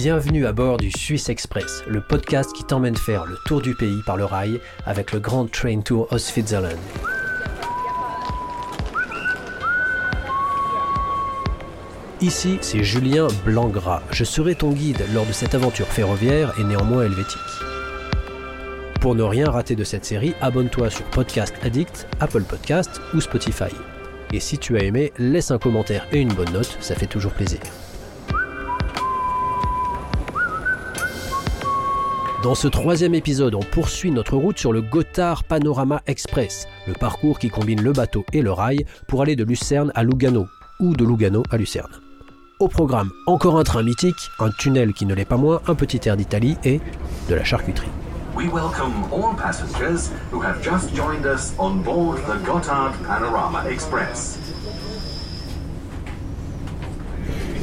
Bienvenue à bord du Swiss Express, le podcast qui t'emmène faire le tour du pays par le rail avec le Grand Train Tour Ostfriesland. Ici, c'est Julien Blangras. Je serai ton guide lors de cette aventure ferroviaire et néanmoins helvétique. Pour ne rien rater de cette série, abonne-toi sur Podcast Addict, Apple Podcast ou Spotify. Et si tu as aimé, laisse un commentaire et une bonne note, ça fait toujours plaisir. Dans ce troisième épisode, on poursuit notre route sur le Gotthard Panorama Express, le parcours qui combine le bateau et le rail pour aller de Lucerne à Lugano, ou de Lugano à Lucerne. Au programme, encore un train mythique, un tunnel qui ne l'est pas moins, un petit air d'Italie et de la charcuterie. We welcome all passengers who have just joined us on board the Gotthard Panorama Express.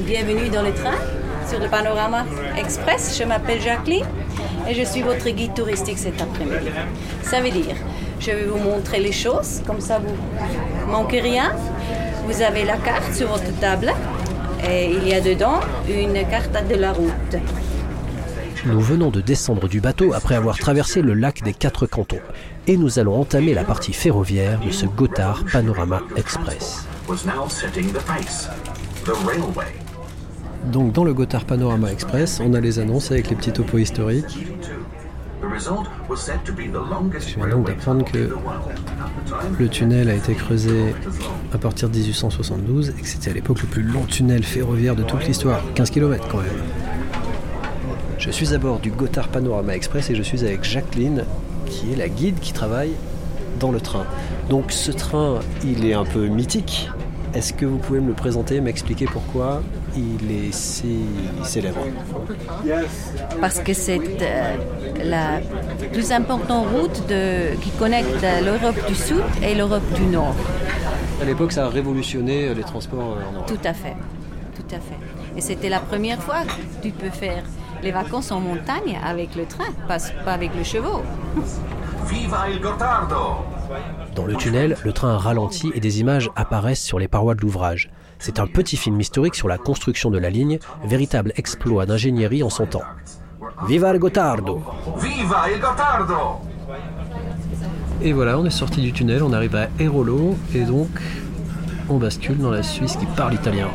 Bienvenue dans le train sur le Panorama Express. Je m'appelle Jacqueline et je suis votre guide touristique cet après-midi. Ça veut dire, je vais vous montrer les choses, comme ça vous manquez rien. Vous avez la carte sur votre table et il y a dedans une carte de la route. Nous venons de descendre du bateau après avoir traversé le lac des quatre cantons et nous allons entamer la partie ferroviaire de ce Gotthard Panorama Express. Donc dans le Gotthard Panorama Express, on a les annonces avec les petits topos historiques. Je viens donc d'apprendre que le tunnel a été creusé à partir de 1872 et que c'était à l'époque le plus long tunnel ferroviaire de toute l'histoire, 15 km quand même. Je suis à bord du Gotthard Panorama Express et je suis avec Jacqueline, qui est la guide qui travaille dans le train. Donc ce train, il est un peu mythique. Est-ce que vous pouvez me le présenter, m'expliquer pourquoi? Il est si célèbre Parce que c'est euh, la plus importante route de- qui connecte l'Europe du Sud et l'Europe du Nord. À l'époque, ça a révolutionné les transports euh, en Europe. Tout à fait, tout à fait. Et c'était la première fois que tu peux faire les vacances en montagne avec le train, pas, pas avec le chevaux. Viva il Gottardo! Dans le tunnel, le train ralentit et des images apparaissent sur les parois de l'ouvrage. C'est un petit film historique sur la construction de la ligne, véritable exploit d'ingénierie en son temps. Viva le Gottardo Viva il Gottardo! Et voilà, on est sorti du tunnel, on arrive à Erolo et donc on bascule dans la Suisse qui parle italien.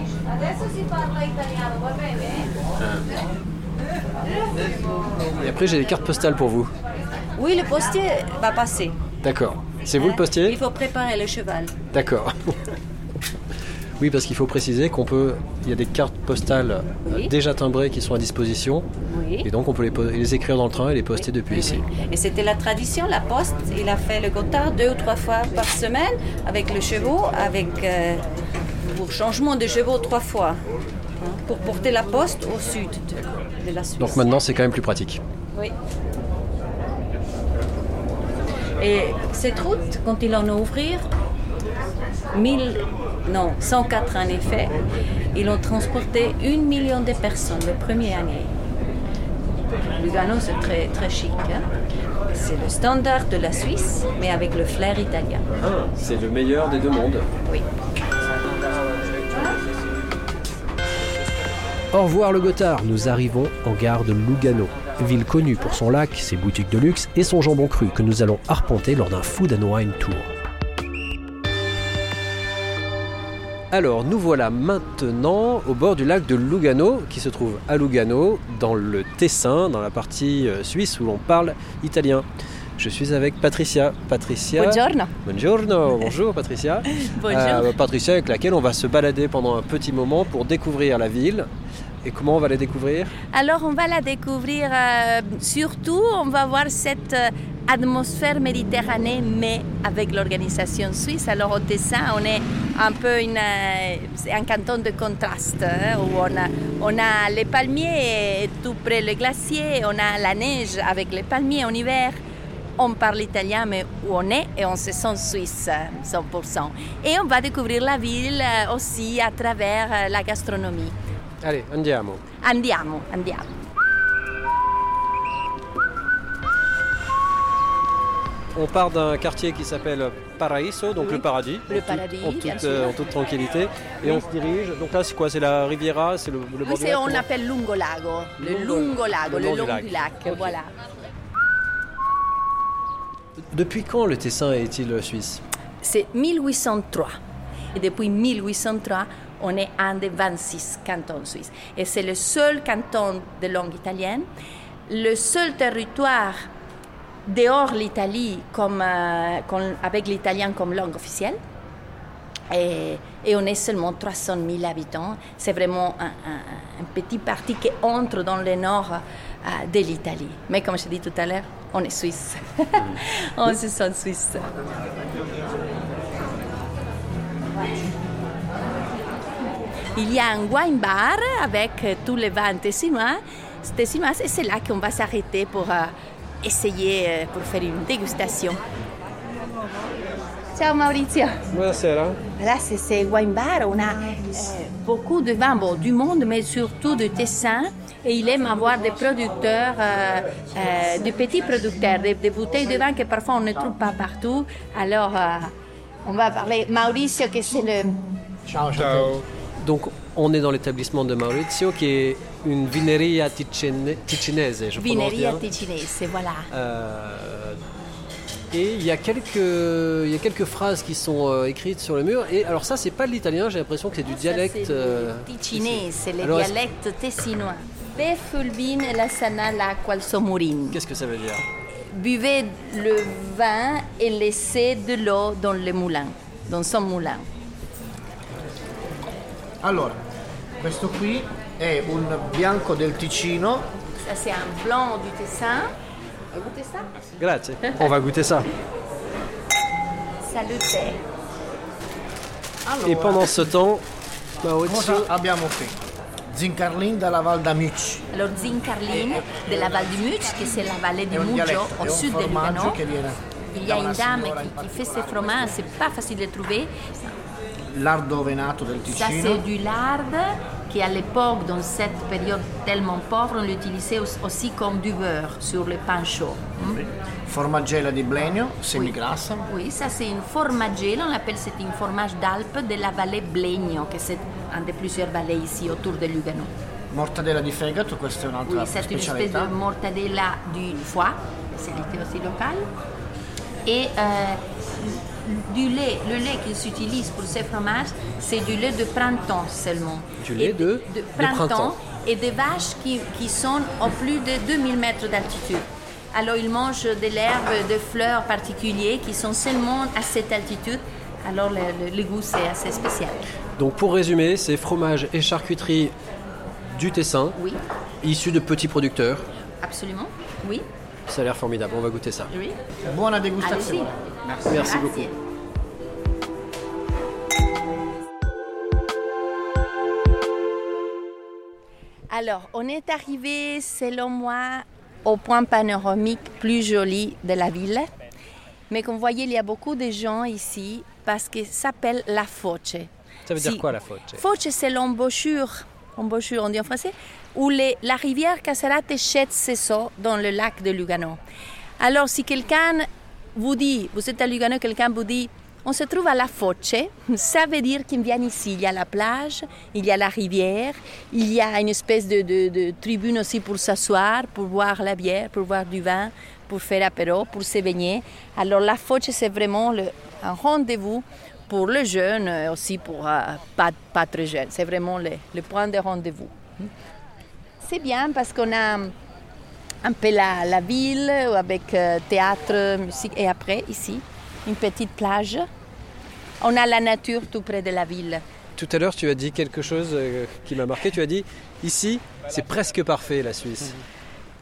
Et après j'ai des cartes postales pour vous. Oui, le postier va passer. D'accord. C'est vous le Il postier faut préparer le cheval. D'accord. Oui, parce qu'il faut préciser qu'on peut. Il y a des cartes postales euh, Oui. déjà timbrées qui sont à disposition. Oui. Et donc on peut les, écrire dans le train et les poster depuis ici. Et c'était la tradition, la poste, il a fait le Gotthard deux ou trois fois par semaine avec le chevaux, avec euh, pour changement de chevaux trois fois, hein, pour porter la poste au sud de, de la Suisse. Donc maintenant c'est quand même plus pratique. Oui. Et cette route, quand ils l'ont ouvert, 1000, non, 104 en effet, ils ont transporté une million de personnes le premier année. Lugano, c'est très, très chic. hein. C'est le standard de la Suisse, mais avec le flair italien. c'est le meilleur des deux mondes. Oui. Au revoir le Gothard, nous arrivons en gare de Lugano, ville connue pour son lac, ses boutiques de luxe et son jambon cru que nous allons arpenter lors d'un Food and Wine Tour. Alors nous voilà maintenant au bord du lac de Lugano qui se trouve à Lugano dans le Tessin, dans la partie euh, suisse où l'on parle italien. Je suis avec Patricia. Patricia. Buongiorno. Buongiorno. Bonjour Patricia. Bonjour. Euh, Patricia avec laquelle on va se balader pendant un petit moment pour découvrir la ville. Et comment on va la découvrir? Alors on va la découvrir euh, surtout, on va voir cette euh, atmosphère méditerranéenne mais avec l'organisation suisse. Alors au Tessin, on est un peu une, euh, un canton de contraste hein, où on a, on a les palmiers tout près le glacier, on a la neige avec les palmiers en hiver. On parle italien, mais où on est et on se sent suisse, euh, 100%. Et on va découvrir la ville aussi à travers la gastronomie. Allez, andiamo. Andiamo, andiamo. on part d'un quartier qui s'appelle Paraíso, donc Oui. le paradis. Le en tout- paradis, en, toute, sûr. euh, en toute tranquillité. Et on se dirige. Donc là, c'est quoi? C'est la Riviera C'est le, le Oui, du lac, on l'appelle Lungo Lago, le Lungo- Lago, le long du du lac. voilà. Depuis quand le Tessin est-il suisse? C'est 1803. Et depuis 1803, on est un des 26 cantons suisses. Et c'est le seul canton de langue italienne, le seul territoire dehors l'Italie comme, euh, comme- avec l'italien comme langue officielle. Et, et on est seulement 300 000 habitants. C'est vraiment un, un- un petit parti qui entre dans le nord euh, de l'Italie. Mais comme je dis tout à l'heure, on est suisse. on se sent suisse. Il y a un wine bar avec euh, tous les vins tessinois, tessinois et c'est là qu'on va s'arrêter pour euh, essayer, euh, pour faire une dégustation. Ciao Maurizio. Buonasera. Là, c'est ce wine bar. On a euh, beaucoup de vins, bon, du monde, mais surtout de Tessin. Et il aime avoir des producteurs, euh, euh, de petits producteurs, des, des bouteilles de vin que parfois on ne trouve pas partout. Alors, euh, on va parler. Mauricio, que c'est le. Donc on est dans l'établissement de Maurizio qui est une vineria ticene- ticinese, je Vineria. Ticinese, voilà. Euh, et il y, a quelques, il y a quelques phrases qui sont euh, écrites sur le mur. Et alors ça, c'est pas de l'italien, j'ai l'impression que c'est du dialecte. Ça, euh, c'est le ticinese, le Alors, dialecte tessinois. La sana l'acqua al somurin. Qu'est-ce que ça veut dire Buvez le vin et laissez de l'eau dans le moulin, dans son moulin. Allora, questo qui è un bianco del Ticino, Ça, c'est un blanc du Tessin. Vous goûtez ça Grazie. On va goûter ça. Salute. Et pendant ce temps, Maurizio, cosa abbiamo qui? Zincarlin dalla Val d'Amici. Alors, Zincarlin de la Val du Much, que c'est la vallée du È un Muggio, dialetto, au è sud de formaggio Lugano. che Il y a una une dame qui, qui fait ce fromage, c'est pas facile de trouver. Lardo venato del Ça, c'est Ticino, du lard qui, à l'époque, dans cette période tellement pauvre, on l'utilisait aus- aussi comme du beurre sur le pain chaud. Hmm? formaggella di Blenio, semigrassa, Oui, ça c'est une formagelle, on l'appelle c'est une fromage d'Alpes de la vallée Blegno, que c'est un des plusieurs vallées ici autour de Lugano. mortadella di fegato, questa è Oui, un'altra c'est une espèce de mortadella du foie, spécialité aussi locale. Et euh, du lait, le lait qu'ils utilisent pour ces fromages, c'est du lait de printemps seulement. Du lait Et de- de printemps. et des vaches qui, qui sont au plus de 2000 mètres d'altitude. Alors ils mangent de l'herbe, de fleurs particuliers qui sont seulement à cette altitude. Alors le, le- le goût c'est assez spécial. donc pour résumer, c'est fromage et charcuterie du Tessin, Oui, issus de petits producteurs. absolument. Oui, Ça a l'air formidable, on va goûter ça. oui. Buona Allez-y. degustazione. Merci Grazie. beaucoup. Alors, on est arrivé, selon moi, au point panoramique plus joli de la ville. Mais comme vous voyez, il y a beaucoup de gens ici parce que ça s'appelle la Foce. Ça veut dire quoi la faute Foce, c'est l'embouchure, embouchure, on dit en français, où les- la rivière Caserate jette ses eaux dans le lac de Lugano. Alors, si quelqu'un vous dit, vous êtes à Lugano, quelqu'un vous dit, on se trouve à la Foce, ça veut dire qu'il vient ici. Il y a la plage, il y a la rivière, il y a une espèce de, tribune aussi pour s'asseoir, pour boire la bière, pour boire du vin, pour faire apéro, pour se. Alors, la Foce, c'est vraiment un rendez-vous pour les jeunes, euh, aussi pour euh, pas, pas très jeunes. C'est vraiment le, le point de rendez-vous. C'est bien parce qu'on a un peu la, la ville avec euh, théâtre, musique et après ici une petite plage. On a la nature tout près de la ville. Tout à l'heure, tu as dit quelque chose qui m'a marqué. Tu as dit ici, c'est presque parfait la Suisse.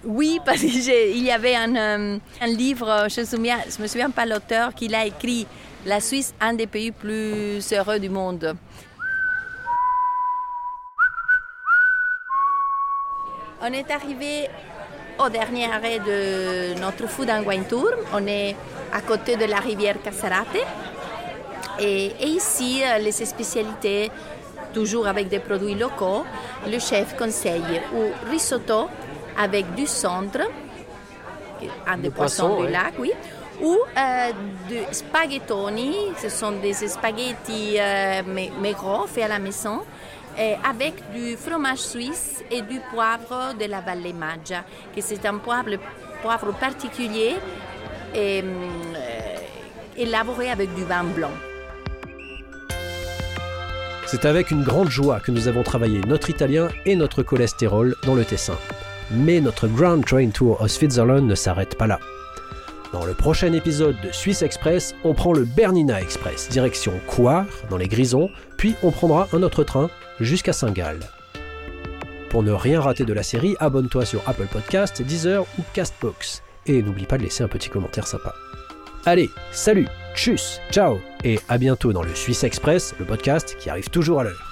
Oui, parce qu'il y avait un, euh, un livre, je ne souviens, je me souviens pas l'auteur, qui l'a écrit La Suisse, un des pays plus heureux du monde. On est arrivé au dernier arrêt de notre food and wine tour. On est à côté de la rivière Caserate. Et, et ici, les spécialités, toujours avec des produits locaux, le chef conseille ou risotto avec du centre, un des poisson, poissons du lac, oui, ou euh, de spaghettoni, ce sont des spaghettis euh, gros, faits à la maison, avec du fromage suisse et du poivre de la Valle Maggia, que c'est un poivre, poivre particulier et, euh, élaboré avec du vin blanc. C'est avec une grande joie que nous avons travaillé notre italien et notre cholestérol dans le Tessin. Mais notre Grand Train Tour au Switzerland ne s'arrête pas là. Dans le prochain épisode de Suisse Express, on prend le Bernina Express, direction Coire, dans les Grisons, puis on prendra un autre train jusqu'à Saint-Gall. Pour ne rien rater de la série, abonne-toi sur Apple Podcasts, Deezer ou Castbox. Et n'oublie pas de laisser un petit commentaire sympa. Allez, salut, tchuss, ciao, et à bientôt dans le Suisse Express, le podcast qui arrive toujours à l'heure.